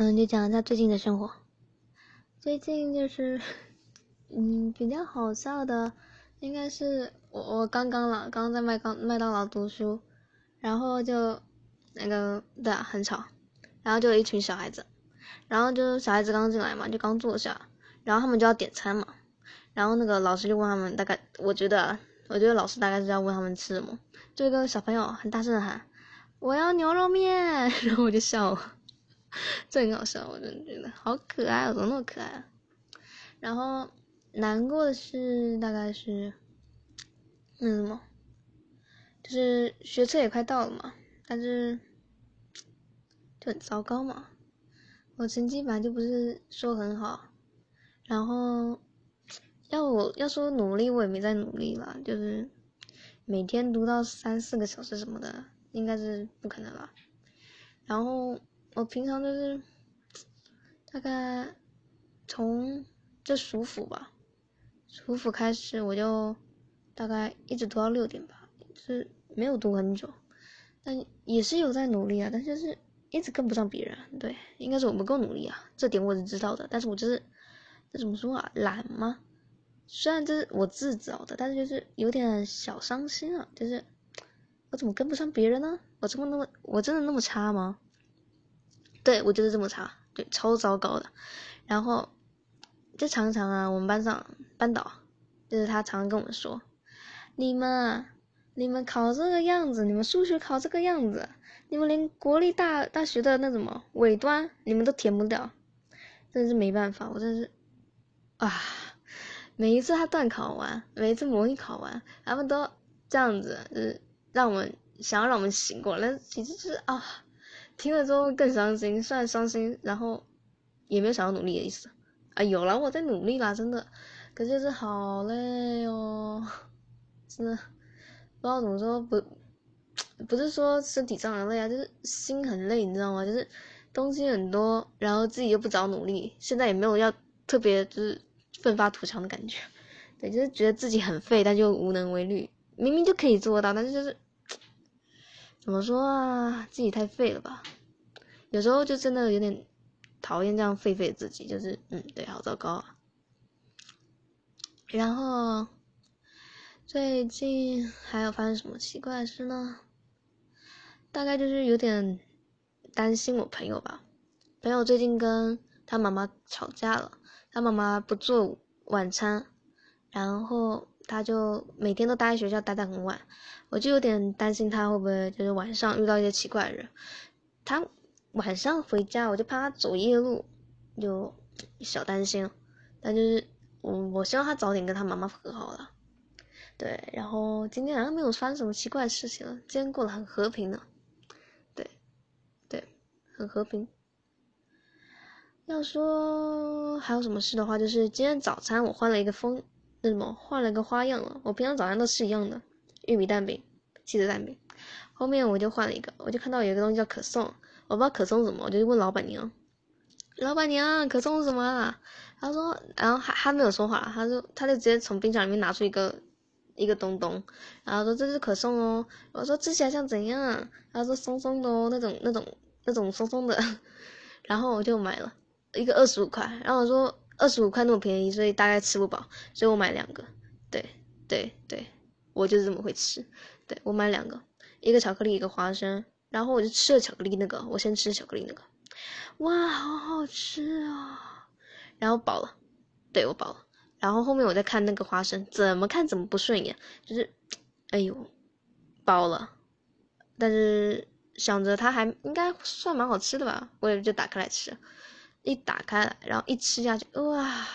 嗯，就讲一下最近的生活。最近就是，嗯，比较好笑的，应该是我我刚刚了，刚刚在麦当麦当劳读书，然后就那个对啊很吵，然后就一群小孩子，然后就小孩子刚进来嘛，就刚坐下，然后他们就要点餐嘛，然后那个老师就问他们大概，我觉得我觉得老师大概是要问他们吃什么，就一个小朋友很大声的喊我要牛肉面，然后我就笑了。这很搞笑，我真的觉得好可爱，怎么那么可爱？然后难过的是，大概是那什么，就是学车也快到了嘛，但是就很糟糕嘛。我成绩本来就不是说很好，然后要我要说努力，我也没在努力了，就是每天读到三四个小时什么的，应该是不可能了。然后。我平常就是，大概从这暑伏吧，暑伏开始我就大概一直读到六点吧，就是没有读很久，但也是有在努力啊，但就是一直跟不上别人，对，应该是我不够努力啊，这点我是知道的，但是我就是这怎么说啊，懒吗？虽然这是我自找的，但是就是有点小伤心啊，就是我怎么跟不上别人呢？我这么那么我真的那么差吗？对我就是这么差，对，超糟糕的。然后就常常啊，我们班上班导就是他常常跟我们说：“你们，你们考这个样子，你们数学考这个样子，你们连国立大大学的那什么尾端你们都填不掉，真是没办法，我真是啊！每一次他段考完，每一次模拟考完，他们都这样子，就是让我们想要让我们醒过来，其实就是啊。”听了之后更伤心，虽然伤心，然后也没有想要努力的意思啊。有了，我在努力啦，真的，可就是好累哦，真的不知道怎么说，不不是说身体上的累啊，就是心很累，你知道吗？就是东西很多，然后自己又不找努力，现在也没有要特别就是奋发图强的感觉，对，就是觉得自己很废，但就无能为力，明明就可以做到，但是就是。怎么说啊？自己太废了吧？有时候就真的有点讨厌这样废废自己，就是嗯，对，好糟糕啊。然后最近还有发生什么奇怪的事呢？大概就是有点担心我朋友吧。朋友最近跟他妈妈吵架了，他妈妈不做晚餐，然后。他就每天都待在学校，待到很晚，我就有点担心他会不会就是晚上遇到一些奇怪的人。他晚上回家，我就怕他走夜路，就小担心。但就是我我希望他早点跟他妈妈和好了。对，然后今天好像没有发生什么奇怪的事情了，今天过得很和平呢。对，对，很和平。要说还有什么事的话，就是今天早餐我换了一个风。那什么换了个花样了？我平常早上都吃一样的玉米蛋饼、鸡蛋饼，后面我就换了一个，我就看到有一个东西叫可颂，我不知道可颂什么，我就问老板娘：“老板娘，可颂什么啊？”他说，然后还还没有说话，他说他就直接从冰箱里面拿出一个一个东东，然后说这是可颂哦。我说吃起来像怎样？他说松松的哦，那种那种那种松松的，然后我就买了一个二十五块，然后我说。二十五块那么便宜，所以大概吃不饱，所以我买两个。对对对，我就是这么会吃。对我买两个，一个巧克力，一个花生，然后我就吃了巧克力那个，我先吃巧克力那个，哇，好好吃啊！然后饱了，对我饱了。然后后面我再看那个花生，怎么看怎么不顺眼，就是，哎呦，饱了。但是想着它还应该算蛮好吃的吧，我也就打开来吃。一打开来，然后一吃下去，哇，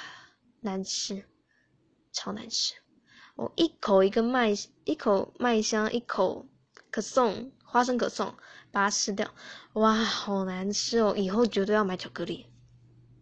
难吃，超难吃！我一口一个麦，一口麦香，一口可颂，花生可颂，把它吃掉，哇，好难吃哦！以后绝对要买巧克力。